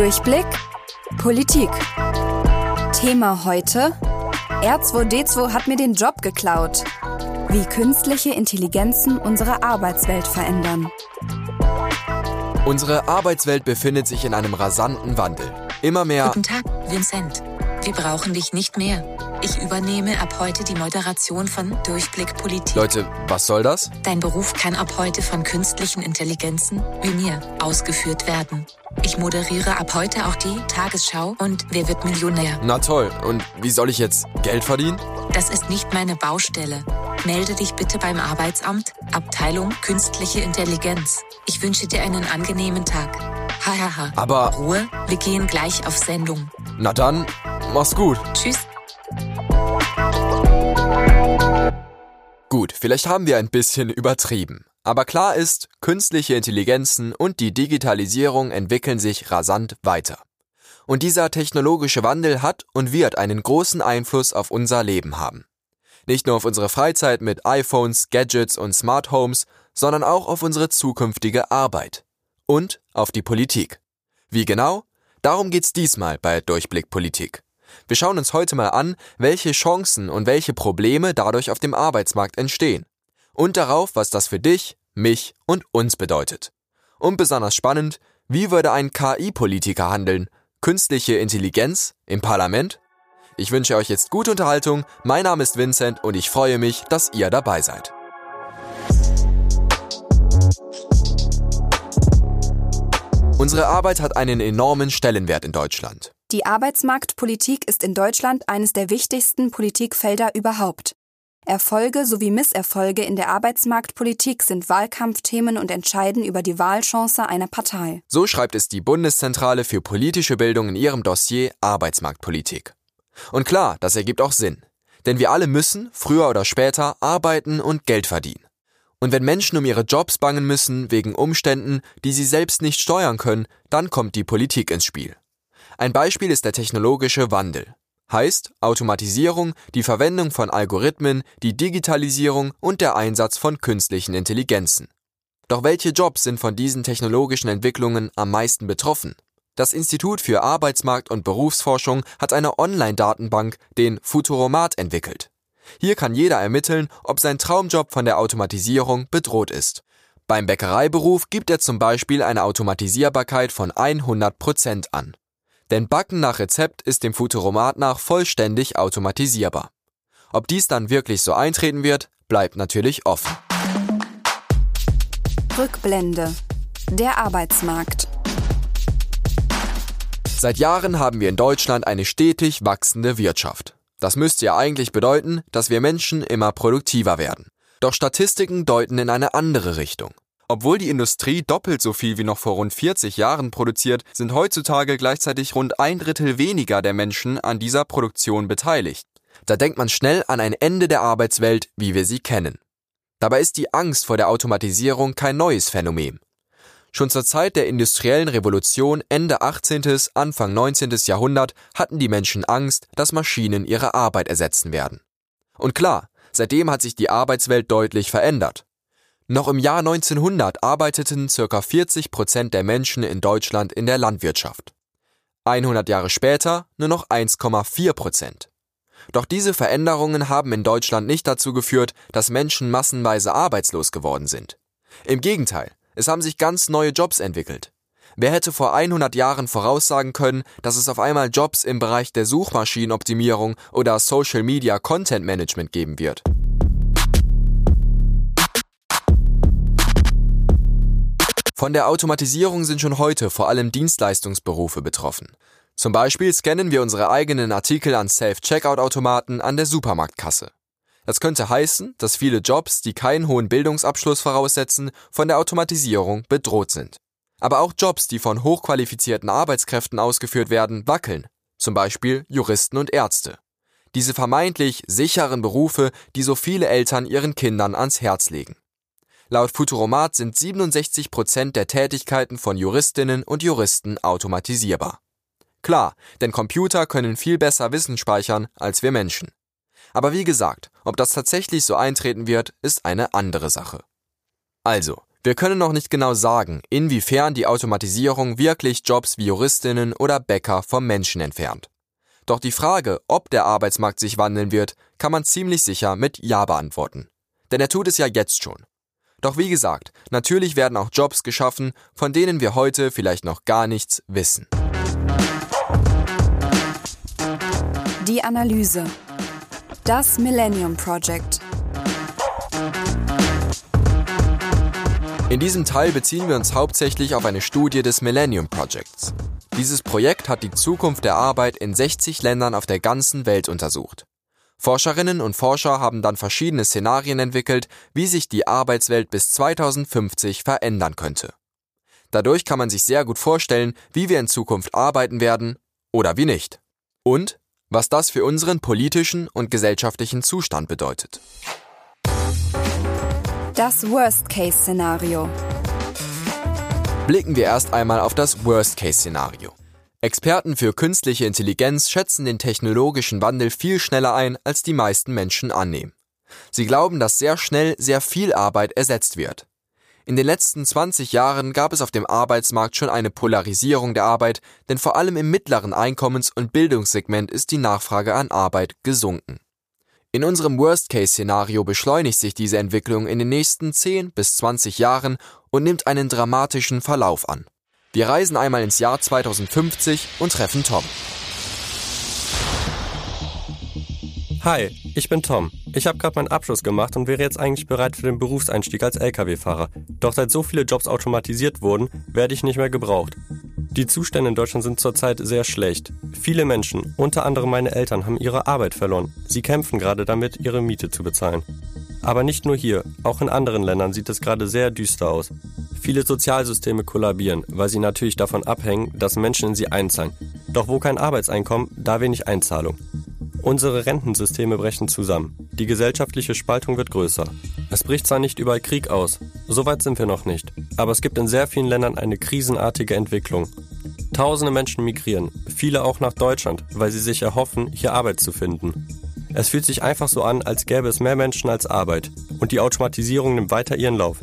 Durchblick Politik. Thema heute: R2D2 hat mir den Job geklaut. Wie künstliche Intelligenzen unsere Arbeitswelt verändern. Unsere Arbeitswelt befindet sich in einem rasanten Wandel. Immer mehr. Guten Tag, Vincent. Wir brauchen dich nicht mehr. Ich übernehme ab heute die Moderation von Durchblick Politik. Leute, was soll das? Dein Beruf kann ab heute von künstlichen Intelligenzen, wie mir, ausgeführt werden. Ich moderiere ab heute auch die Tagesschau und Wer wird Millionär? Na toll. Und wie soll ich jetzt Geld verdienen? Das ist nicht meine Baustelle. Melde dich bitte beim Arbeitsamt, Abteilung Künstliche Intelligenz. Ich wünsche dir einen angenehmen Tag. Hahaha. Aber. Ruhe, wir gehen gleich auf Sendung. Na dann, mach's gut. Tschüss. Gut, vielleicht haben wir ein bisschen übertrieben. Aber klar ist, künstliche Intelligenzen und die Digitalisierung entwickeln sich rasant weiter. Und dieser technologische Wandel hat und wird einen großen Einfluss auf unser Leben haben. Nicht nur auf unsere Freizeit mit iPhones, Gadgets und Smart Homes, sondern auch auf unsere zukünftige Arbeit. Und auf die Politik. Wie genau? Darum geht's diesmal bei Durchblick Politik. Wir schauen uns heute mal an, welche Chancen und welche Probleme dadurch auf dem Arbeitsmarkt entstehen. Und darauf, was das für dich, mich und uns bedeutet. Und besonders spannend, wie würde ein KI-Politiker handeln? Künstliche Intelligenz im Parlament? Ich wünsche euch jetzt gute Unterhaltung. Mein Name ist Vincent und ich freue mich, dass ihr dabei seid. Unsere Arbeit hat einen enormen Stellenwert in Deutschland. Die Arbeitsmarktpolitik ist in Deutschland eines der wichtigsten Politikfelder überhaupt. Erfolge sowie Misserfolge in der Arbeitsmarktpolitik sind Wahlkampfthemen und entscheiden über die Wahlchance einer Partei. So schreibt es die Bundeszentrale für politische Bildung in ihrem Dossier Arbeitsmarktpolitik. Und klar, das ergibt auch Sinn. Denn wir alle müssen, früher oder später, arbeiten und Geld verdienen. Und wenn Menschen um ihre Jobs bangen müssen wegen Umständen, die sie selbst nicht steuern können, dann kommt die Politik ins Spiel. Ein Beispiel ist der technologische Wandel. Heißt Automatisierung, die Verwendung von Algorithmen, die Digitalisierung und der Einsatz von künstlichen Intelligenzen. Doch welche Jobs sind von diesen technologischen Entwicklungen am meisten betroffen? Das Institut für Arbeitsmarkt und Berufsforschung hat eine Online-Datenbank, den Futuromat, entwickelt. Hier kann jeder ermitteln, ob sein Traumjob von der Automatisierung bedroht ist. Beim Bäckereiberuf gibt er zum Beispiel eine Automatisierbarkeit von 100 Prozent an. Denn Backen nach Rezept ist dem Futuromat nach vollständig automatisierbar. Ob dies dann wirklich so eintreten wird, bleibt natürlich offen. Rückblende. Der Arbeitsmarkt. Seit Jahren haben wir in Deutschland eine stetig wachsende Wirtschaft. Das müsste ja eigentlich bedeuten, dass wir Menschen immer produktiver werden. Doch Statistiken deuten in eine andere Richtung. Obwohl die Industrie doppelt so viel wie noch vor rund 40 Jahren produziert, sind heutzutage gleichzeitig rund ein Drittel weniger der Menschen an dieser Produktion beteiligt. Da denkt man schnell an ein Ende der Arbeitswelt, wie wir sie kennen. Dabei ist die Angst vor der Automatisierung kein neues Phänomen. Schon zur Zeit der industriellen Revolution Ende 18., Anfang 19. Jahrhundert hatten die Menschen Angst, dass Maschinen ihre Arbeit ersetzen werden. Und klar, seitdem hat sich die Arbeitswelt deutlich verändert. Noch im Jahr 1900 arbeiteten ca. 40 Prozent der Menschen in Deutschland in der Landwirtschaft. 100 Jahre später nur noch 1,4 Prozent. Doch diese Veränderungen haben in Deutschland nicht dazu geführt, dass Menschen massenweise arbeitslos geworden sind. Im Gegenteil, es haben sich ganz neue Jobs entwickelt. Wer hätte vor 100 Jahren voraussagen können, dass es auf einmal Jobs im Bereich der Suchmaschinenoptimierung oder Social Media Content Management geben wird? Von der Automatisierung sind schon heute vor allem Dienstleistungsberufe betroffen. Zum Beispiel scannen wir unsere eigenen Artikel an Self-Checkout-Automaten an der Supermarktkasse. Das könnte heißen, dass viele Jobs, die keinen hohen Bildungsabschluss voraussetzen, von der Automatisierung bedroht sind. Aber auch Jobs, die von hochqualifizierten Arbeitskräften ausgeführt werden, wackeln, zum Beispiel Juristen und Ärzte. Diese vermeintlich sicheren Berufe, die so viele Eltern ihren Kindern ans Herz legen. Laut Futuromat sind 67 Prozent der Tätigkeiten von Juristinnen und Juristen automatisierbar. Klar, denn Computer können viel besser Wissen speichern als wir Menschen. Aber wie gesagt, ob das tatsächlich so eintreten wird, ist eine andere Sache. Also, Wir können noch nicht genau sagen, inwiefern die Automatisierung wirklich Jobs wie Juristinnen oder Bäcker vom Menschen entfernt. Doch die Frage, ob der Arbeitsmarkt sich wandeln wird, kann man ziemlich sicher mit Ja beantworten. Denn er tut es ja jetzt schon. Doch wie gesagt, natürlich werden auch Jobs geschaffen, von denen wir heute vielleicht noch gar nichts wissen. Die Analyse. Das Millennium Project. In diesem Teil beziehen wir uns hauptsächlich auf eine Studie des Millennium Projects. Dieses Projekt hat die Zukunft der Arbeit in 60 Ländern auf der ganzen Welt untersucht. Forscherinnen und Forscher haben dann verschiedene Szenarien entwickelt, wie sich die Arbeitswelt bis 2050 verändern könnte. Dadurch kann man sich sehr gut vorstellen, wie wir in Zukunft arbeiten werden oder wie nicht. Und was das für unseren politischen und gesellschaftlichen Zustand bedeutet. Das Worst-Case-Szenario. Blicken wir erst einmal auf das Worst-Case-Szenario. Experten für künstliche Intelligenz schätzen den technologischen Wandel viel schneller ein, als die meisten Menschen annehmen. Sie glauben, dass sehr schnell sehr viel Arbeit ersetzt wird. In den letzten 20 Jahren gab es auf dem Arbeitsmarkt schon eine Polarisierung der Arbeit, denn vor allem im mittleren Einkommens- und Bildungssegment ist die Nachfrage an Arbeit gesunken. In unserem Worst-Case-Szenario beschleunigt sich diese Entwicklung in den nächsten 10 bis 20 Jahren und nimmt einen dramatischen Verlauf an. Wir reisen einmal ins Jahr 2050 und treffen Tom. Hi, ich bin Tom. Ich habe gerade meinen Abschluss gemacht und wäre jetzt eigentlich bereit für den Berufseinstieg als Lkw-Fahrer. Doch seit so viele Jobs automatisiert wurden, werde ich nicht mehr gebraucht. Die Zustände in Deutschland sind zurzeit sehr schlecht. Viele Menschen, unter anderem meine Eltern, haben ihre Arbeit verloren. Sie kämpfen gerade damit, ihre Miete zu bezahlen. Aber nicht nur hier, auch in anderen Ländern sieht es gerade sehr düster aus. Viele Sozialsysteme kollabieren, weil sie natürlich davon abhängen, dass Menschen in sie einzahlen. Doch wo kein Arbeitseinkommen, da wenig Einzahlung. Unsere Rentensysteme brechen zusammen. Die gesellschaftliche Spaltung wird größer. Es bricht zwar nicht überall Krieg aus, so weit sind wir noch nicht, aber es gibt in sehr vielen Ländern eine krisenartige Entwicklung. Tausende Menschen migrieren, viele auch nach Deutschland, weil sie sich erhoffen, hier Arbeit zu finden. Es fühlt sich einfach so an, als gäbe es mehr Menschen als Arbeit, und die Automatisierung nimmt weiter ihren Lauf.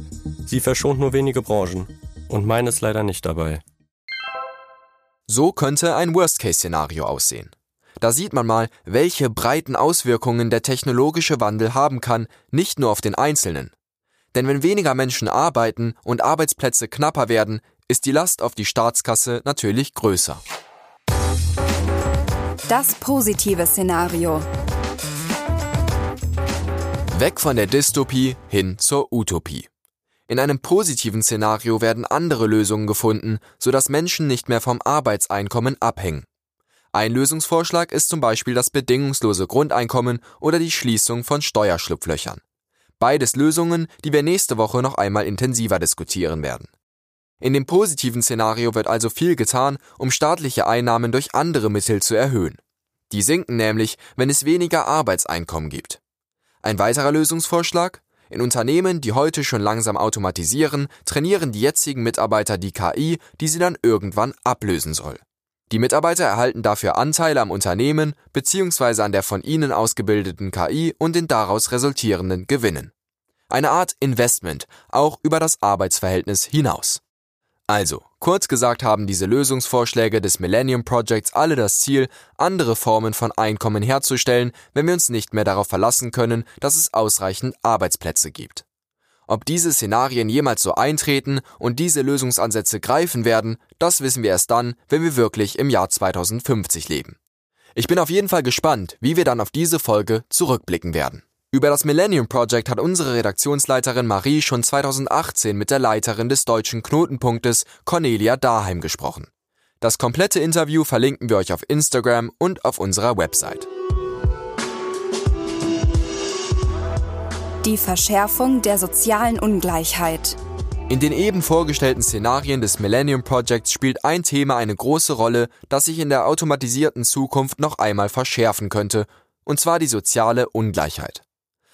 Sie verschont nur wenige Branchen, und meines leider nicht dabei. So könnte ein Worst-Case-Szenario aussehen. Da sieht man mal, welche breiten Auswirkungen der technologische Wandel haben kann, nicht nur auf den Einzelnen. Denn wenn weniger Menschen arbeiten und Arbeitsplätze knapper werden, ist die Last auf die Staatskasse natürlich größer. Das positive Szenario. Weg von der Dystopie hin zur Utopie. In einem positiven Szenario werden andere Lösungen gefunden, sodass Menschen nicht mehr vom Arbeitseinkommen abhängen. Ein Lösungsvorschlag ist zum Beispiel das bedingungslose Grundeinkommen oder die Schließung von Steuerschlupflöchern. Beides Lösungen, die wir nächste Woche noch einmal intensiver diskutieren werden. In dem positiven Szenario wird also viel getan, um staatliche Einnahmen durch andere Mittel zu erhöhen. Die sinken nämlich, wenn es weniger Arbeitseinkommen gibt. Ein weiterer Lösungsvorschlag? In Unternehmen, die heute schon langsam automatisieren, trainieren die jetzigen Mitarbeiter die KI, die sie dann irgendwann ablösen soll. Die Mitarbeiter erhalten dafür Anteile am Unternehmen bzw. an der von ihnen ausgebildeten KI und den daraus resultierenden Gewinnen. Eine Art Investment, auch über das Arbeitsverhältnis hinaus. Also, kurz gesagt haben diese Lösungsvorschläge des Millennium Projects alle das Ziel, andere Formen von Einkommen herzustellen, wenn wir uns nicht mehr darauf verlassen können, dass es ausreichend Arbeitsplätze gibt. Ob diese Szenarien jemals so eintreten und diese Lösungsansätze greifen werden, das wissen wir erst dann, wenn wir wirklich im Jahr 2050 leben. Ich bin auf jeden Fall gespannt, wie wir dann auf diese Folge zurückblicken werden. Über das Millennium Project hat unsere Redaktionsleiterin Marie schon 2018 mit der Leiterin des deutschen Knotenpunktes Cornelia Daheim gesprochen. Das komplette Interview verlinken wir euch auf Instagram und auf unserer Website. Die Verschärfung der sozialen Ungleichheit. In den eben vorgestellten Szenarien des Millennium Projects spielt ein Thema eine große Rolle, das sich in der automatisierten Zukunft noch einmal verschärfen könnte, und zwar die soziale Ungleichheit.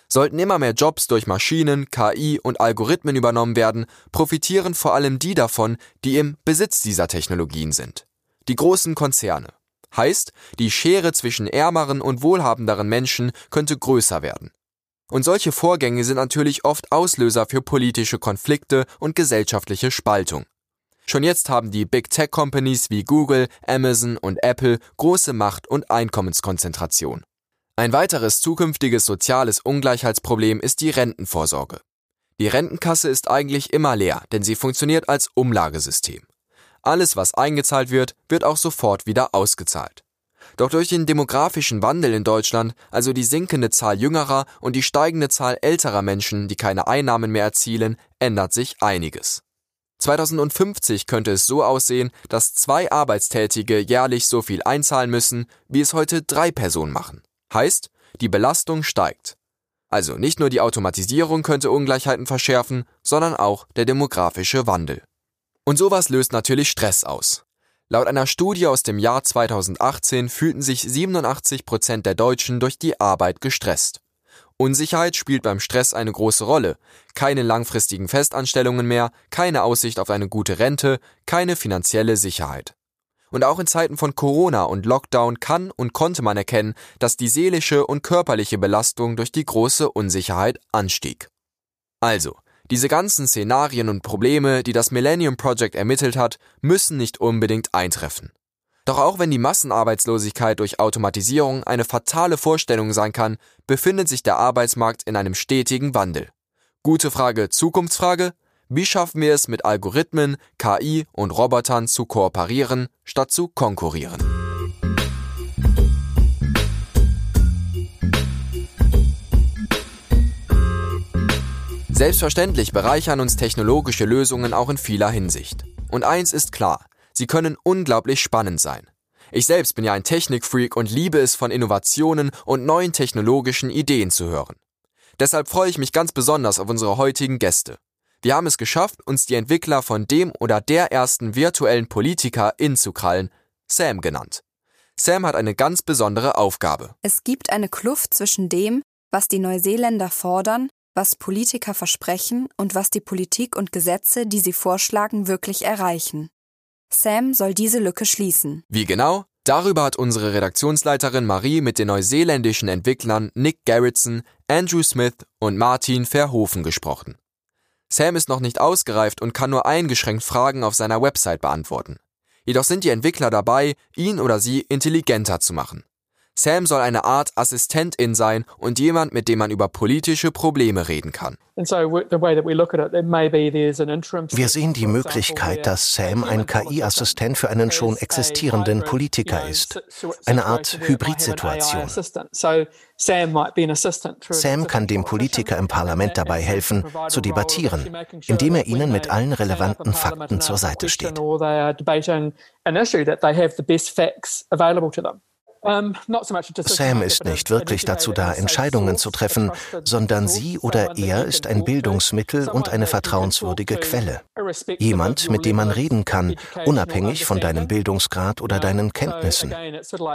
Sollten immer mehr Jobs durch Maschinen, KI und Algorithmen übernommen werden, profitieren vor allem die davon, die im Besitz dieser Technologien sind. Die großen Konzerne. Heißt, die Schere zwischen ärmeren und wohlhabenderen Menschen könnte größer werden. Und solche Vorgänge sind natürlich oft Auslöser für politische Konflikte und gesellschaftliche Spaltung. Schon jetzt haben die Big Tech Companies wie Google, Amazon und Apple große Macht und Einkommenskonzentration. Ein weiteres zukünftiges soziales Ungleichheitsproblem ist die Rentenvorsorge. Die Rentenkasse ist eigentlich immer leer, denn sie funktioniert als Umlagesystem. Alles, was eingezahlt wird, wird auch sofort wieder ausgezahlt. Doch durch den demografischen Wandel in Deutschland, also die sinkende Zahl jüngerer und die steigende Zahl älterer Menschen, die keine Einnahmen mehr erzielen, ändert sich einiges. 2050 könnte es so aussehen, dass zwei Arbeitstätige jährlich so viel einzahlen müssen, wie es heute drei Personen machen. Heißt, die Belastung steigt. Also nicht nur die Automatisierung könnte Ungleichheiten verschärfen, sondern auch der demografische Wandel. Und sowas löst natürlich Stress aus. Laut einer Studie aus dem Jahr 2018 fühlten sich 87 Prozent der Deutschen durch die Arbeit gestresst. Unsicherheit spielt beim Stress eine große Rolle. Keine langfristigen Festanstellungen mehr, keine Aussicht auf eine gute Rente, keine finanzielle Sicherheit. Und auch in Zeiten von Corona und Lockdown kann und konnte man erkennen, dass die seelische und körperliche Belastung durch die große Unsicherheit anstieg. Also, diese ganzen Szenarien und Probleme, die das Millennium Project ermittelt hat, müssen nicht unbedingt eintreffen. Doch auch wenn die Massenarbeitslosigkeit durch Automatisierung eine fatale Vorstellung sein kann, befindet sich der Arbeitsmarkt in einem stetigen Wandel. Gute Frage, Zukunftsfrage? Wie schaffen wir es mit Algorithmen, KI und Robotern zu kooperieren, statt zu konkurrieren? Selbstverständlich bereichern uns technologische Lösungen auch in vieler Hinsicht. Und eins ist klar, sie können unglaublich spannend sein. Ich selbst bin ja ein Technikfreak und liebe es, von Innovationen und neuen technologischen Ideen zu hören. Deshalb freue ich mich ganz besonders auf unsere heutigen Gäste. Wir haben es geschafft, uns die Entwickler von dem oder der ersten virtuellen Politiker inzukrallen, Sam genannt. Sam hat eine ganz besondere Aufgabe. Es gibt eine Kluft zwischen dem, was die Neuseeländer fordern, was Politiker versprechen und was die Politik und Gesetze, die sie vorschlagen, wirklich erreichen. Sam soll diese Lücke schließen. Wie genau? Darüber hat unsere Redaktionsleiterin Marie mit den neuseeländischen Entwicklern Nick Garretson, Andrew Smith und Martin Verhoeven gesprochen. Sam ist noch nicht ausgereift und kann nur eingeschränkt Fragen auf seiner Website beantworten. Jedoch sind die Entwickler dabei, ihn oder sie intelligenter zu machen. Sam soll eine Art Assistentin sein und jemand, mit dem man über politische Probleme reden kann. Wir sehen die Möglichkeit, dass Sam ein KI-Assistent für einen schon existierenden Politiker ist. Eine Art Hybridsituation. Sam kann dem Politiker im Parlament dabei helfen, zu debattieren, indem er ihnen mit allen relevanten Fakten zur Seite steht. Sam ist nicht wirklich dazu da, Entscheidungen zu treffen, sondern sie oder er ist ein Bildungsmittel und eine vertrauenswürdige Quelle. Jemand, mit dem man reden kann, unabhängig von deinem Bildungsgrad oder deinen Kenntnissen.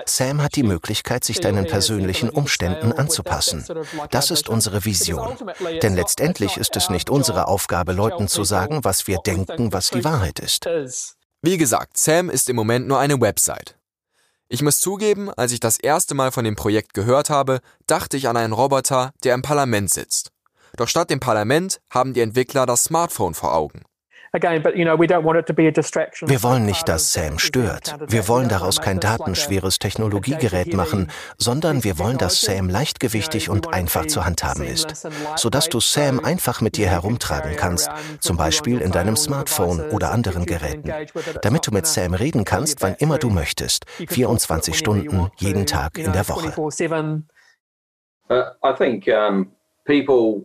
Sam hat die Möglichkeit, sich deinen persönlichen Umständen anzupassen. Das ist unsere Vision. Denn letztendlich ist es nicht unsere Aufgabe, Leuten zu sagen, was wir denken, was die Wahrheit ist. Wie gesagt, Sam ist im Moment nur eine Website. Ich muss zugeben, als ich das erste Mal von dem Projekt gehört habe, dachte ich an einen Roboter, der im Parlament sitzt. Doch statt dem Parlament haben die Entwickler das Smartphone vor Augen. Wir wollen nicht, dass Sam stört. Wir wollen daraus kein datenschweres Technologiegerät machen, sondern wir wollen, dass Sam leichtgewichtig und einfach zu handhaben ist, sodass du Sam einfach mit dir herumtragen kannst, zum Beispiel in deinem Smartphone oder anderen Geräten, damit du mit Sam reden kannst, wann immer du möchtest, 24 Stunden jeden Tag in der Woche. Uh, I think um, people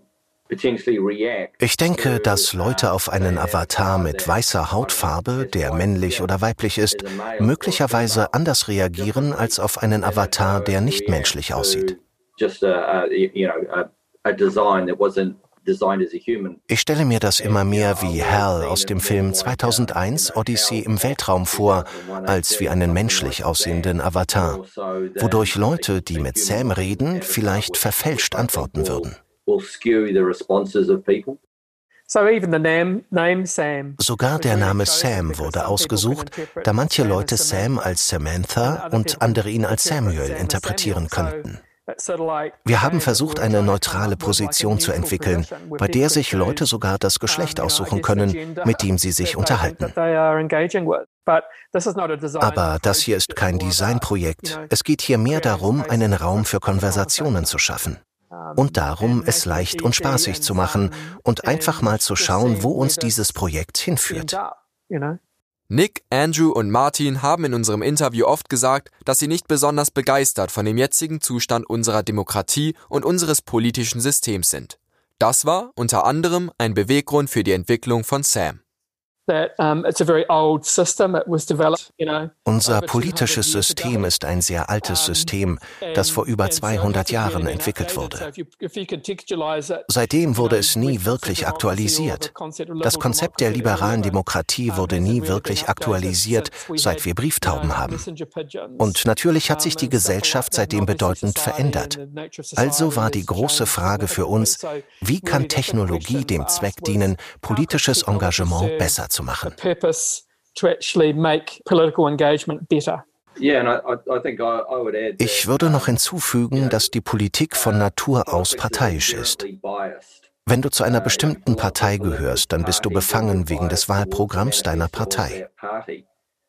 ich denke, dass Leute auf einen Avatar mit weißer Hautfarbe, der männlich oder weiblich ist, möglicherweise anders reagieren als auf einen Avatar, der nicht menschlich aussieht. Ich stelle mir das immer mehr wie Hal aus dem Film 2001 Odyssey im Weltraum vor, als wie einen menschlich aussehenden Avatar, wodurch Leute, die mit Sam reden, vielleicht verfälscht antworten würden will skew the responses of people. Sogar der Name Sam wurde ausgesucht, da manche Leute Sam als Samantha und andere ihn als Samuel interpretieren könnten. Wir haben versucht, eine neutrale Position zu entwickeln, bei der sich Leute sogar das Geschlecht aussuchen können, mit dem sie sich unterhalten. Aber das hier ist kein Designprojekt. Es geht hier mehr darum, einen Raum für Konversationen zu schaffen. Und darum, es leicht und spaßig zu machen und einfach mal zu schauen, wo uns dieses Projekt hinführt. Nick, Andrew und Martin haben in unserem Interview oft gesagt, dass sie nicht besonders begeistert von dem jetzigen Zustand unserer Demokratie und unseres politischen Systems sind. Das war unter anderem ein Beweggrund für die Entwicklung von Sam. Unser politisches System ist ein sehr altes System, das vor über 200 Jahren entwickelt wurde. Seitdem wurde es nie wirklich aktualisiert. Das Konzept der liberalen Demokratie wurde nie wirklich aktualisiert, seit wir Brieftauben haben. Und natürlich hat sich die Gesellschaft seitdem bedeutend verändert. Also war die große Frage für uns, wie kann Technologie dem Zweck dienen, politisches Engagement besser zu machen. Ich würde noch hinzufügen, dass die Politik von Natur aus parteiisch ist. Wenn du zu einer bestimmten Partei gehörst, dann bist du befangen wegen des Wahlprogramms deiner Partei.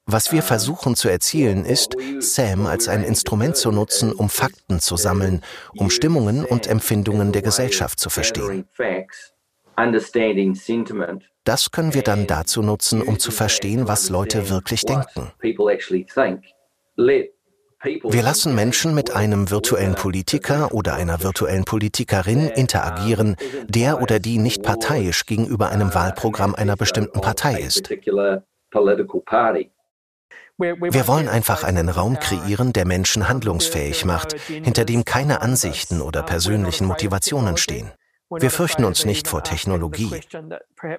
Was wir versuchen zu erzielen, ist, Sam als ein Instrument zu nutzen, um Fakten zu sammeln, um Stimmungen und Empfindungen der Gesellschaft zu verstehen. Das können wir dann dazu nutzen, um zu verstehen, was Leute wirklich denken. Wir lassen Menschen mit einem virtuellen Politiker oder einer virtuellen Politikerin interagieren, der oder die nicht parteiisch gegenüber einem Wahlprogramm einer bestimmten Partei ist. Wir wollen einfach einen Raum kreieren, der Menschen handlungsfähig macht, hinter dem keine Ansichten oder persönlichen Motivationen stehen. Wir fürchten uns nicht vor Technologie.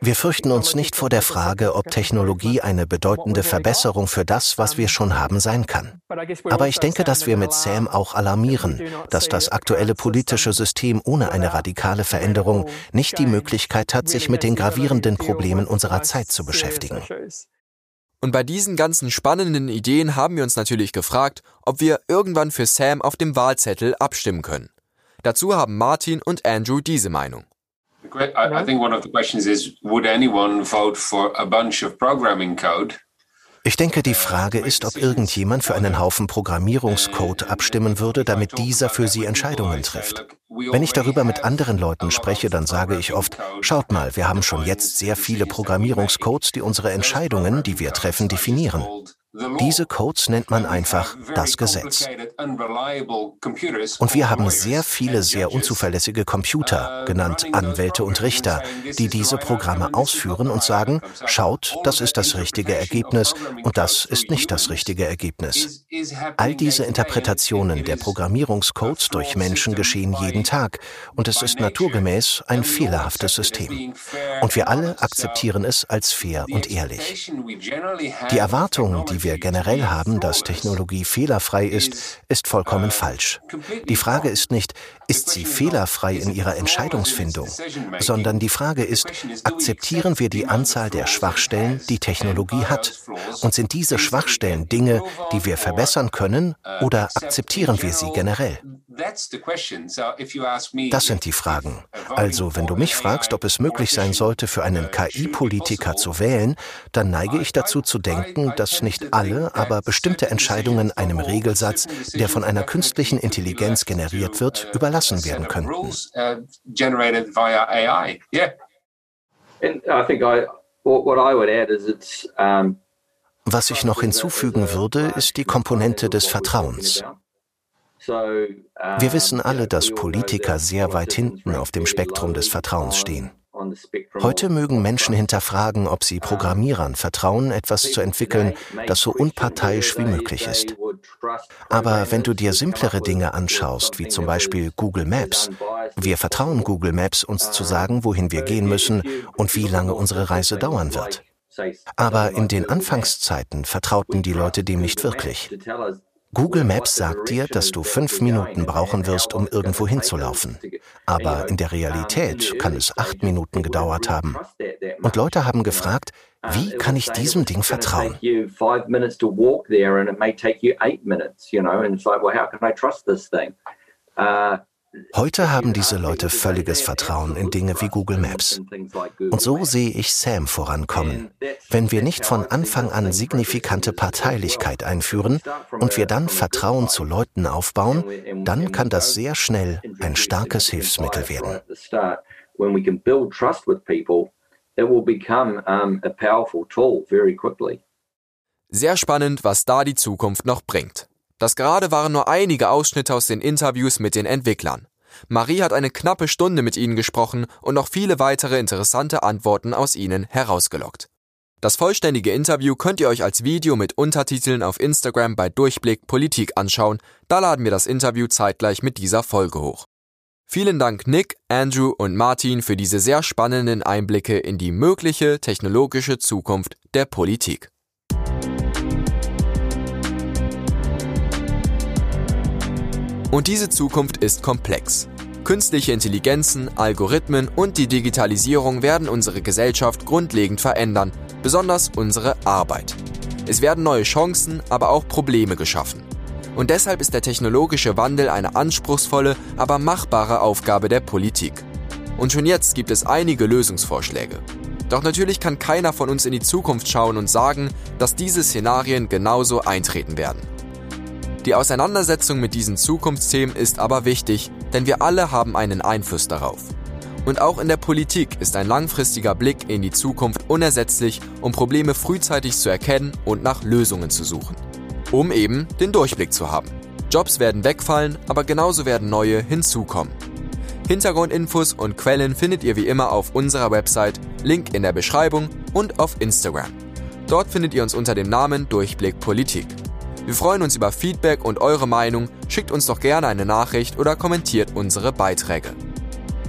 Wir fürchten uns nicht vor der Frage, ob Technologie eine bedeutende Verbesserung für das, was wir schon haben, sein kann. Aber ich denke, dass wir mit Sam auch alarmieren, dass das aktuelle politische System ohne eine radikale Veränderung nicht die Möglichkeit hat, sich mit den gravierenden Problemen unserer Zeit zu beschäftigen. Und bei diesen ganzen spannenden Ideen haben wir uns natürlich gefragt, ob wir irgendwann für Sam auf dem Wahlzettel abstimmen können. Dazu haben Martin und Andrew diese Meinung. I think one of the questions is, would anyone vote for a bunch of programming code? Ich denke, die Frage ist, ob irgendjemand für einen Haufen Programmierungscode abstimmen würde, damit dieser für sie Entscheidungen trifft. Wenn ich darüber mit anderen Leuten spreche, dann sage ich oft, schaut mal, wir haben schon jetzt sehr viele Programmierungscodes, die unsere Entscheidungen, die wir treffen, definieren. Diese Codes nennt man einfach das Gesetz. Und wir haben sehr viele sehr unzuverlässige Computer, genannt Anwälte und Richter, die diese Programme ausführen und sagen, schaut, das ist das richtige Ergebnis und das ist nicht das richtige Ergebnis. All diese Interpretationen der Programmierungscodes durch Menschen geschehen jeden Tag und es ist naturgemäß ein fehlerhaftes System. Und wir alle akzeptieren es als fair und ehrlich. Die Erwartungen, die wir generell haben, dass Technologie fehlerfrei ist, ist vollkommen falsch. Die Frage ist nicht, ist sie fehlerfrei in ihrer Entscheidungsfindung, sondern die Frage ist, akzeptieren wir die Anzahl der Schwachstellen, die Technologie hat? Und sind diese Schwachstellen Dinge, die wir verbessern können, oder akzeptieren wir sie generell? Das sind die Fragen. Also, wenn du mich fragst, ob es möglich sein sollte, für einen KI-Politiker zu wählen, dann neige ich dazu zu denken, dass nicht alle, aber bestimmte Entscheidungen einem Regelsatz, der von einer künstlichen Intelligenz generiert wird, überlassen werden könnten. Was ich noch hinzufügen würde, ist die Komponente des Vertrauens. Wir wissen alle, dass Politiker sehr weit hinten auf dem Spektrum des Vertrauens stehen. Heute mögen Menschen hinterfragen, ob sie Programmierern vertrauen, etwas zu entwickeln, das so unparteiisch wie möglich ist. Aber wenn du dir simplere Dinge anschaust, wie zum Beispiel Google Maps, wir vertrauen Google Maps, uns zu sagen, wohin wir gehen müssen und wie lange unsere Reise dauern wird. Aber in den Anfangszeiten vertrauten die Leute dem nicht wirklich. Google Maps sagt dir, dass du fünf Minuten brauchen wirst, um irgendwo hinzulaufen. Aber in der Realität kann es acht Minuten gedauert haben. Und Leute haben gefragt, wie kann ich diesem Ding vertrauen? Heute haben diese Leute völliges Vertrauen in Dinge wie Google Maps. Und so sehe ich Sam vorankommen. Wenn wir nicht von Anfang an signifikante Parteilichkeit einführen und wir dann Vertrauen zu Leuten aufbauen, dann kann das sehr schnell ein starkes Hilfsmittel werden. Sehr spannend, was da die Zukunft noch bringt. Das gerade waren nur einige Ausschnitte aus den Interviews mit den Entwicklern. Marie hat eine knappe Stunde mit ihnen gesprochen und noch viele weitere interessante Antworten aus ihnen herausgelockt. Das vollständige Interview könnt ihr euch als Video mit Untertiteln auf Instagram bei Durchblick Politik anschauen, da laden wir das Interview zeitgleich mit dieser Folge hoch. Vielen Dank Nick, Andrew und Martin für diese sehr spannenden Einblicke in die mögliche technologische Zukunft der Politik. Und diese Zukunft ist komplex. Künstliche Intelligenzen, Algorithmen und die Digitalisierung werden unsere Gesellschaft grundlegend verändern, besonders unsere Arbeit. Es werden neue Chancen, aber auch Probleme geschaffen. Und deshalb ist der technologische Wandel eine anspruchsvolle, aber machbare Aufgabe der Politik. Und schon jetzt gibt es einige Lösungsvorschläge. Doch natürlich kann keiner von uns in die Zukunft schauen und sagen, dass diese Szenarien genauso eintreten werden. Die Auseinandersetzung mit diesen Zukunftsthemen ist aber wichtig, denn wir alle haben einen Einfluss darauf. Und auch in der Politik ist ein langfristiger Blick in die Zukunft unersetzlich, um Probleme frühzeitig zu erkennen und nach Lösungen zu suchen. Um eben den Durchblick zu haben. Jobs werden wegfallen, aber genauso werden neue hinzukommen. Hintergrundinfos und Quellen findet ihr wie immer auf unserer Website, Link in der Beschreibung und auf Instagram. Dort findet ihr uns unter dem Namen Durchblick Politik. Wir freuen uns über Feedback und eure Meinung. Schickt uns doch gerne eine Nachricht oder kommentiert unsere Beiträge.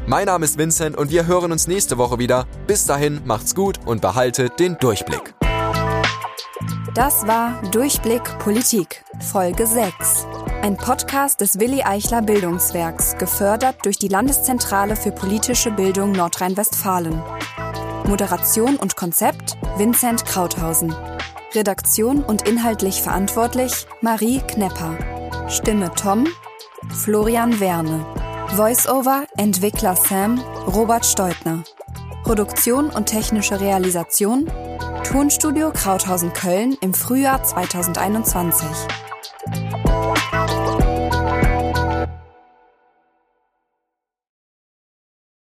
Mein Name ist Vincent und wir hören uns nächste Woche wieder. Bis dahin macht's gut und behaltet den Durchblick. Das war Durchblick Politik, Folge 6. Ein Podcast des Willi Eichler Bildungswerks, gefördert durch die Landeszentrale für politische Bildung Nordrhein-Westfalen. Moderation und Konzept Vincent Krauthausen. Redaktion und inhaltlich verantwortlich Marie Knepper. Stimme Tom, Florian Werne. Voiceover Entwickler Sam, Robert Steutner. Produktion und technische Realisation Tonstudio Krauthausen Köln im Frühjahr 2021.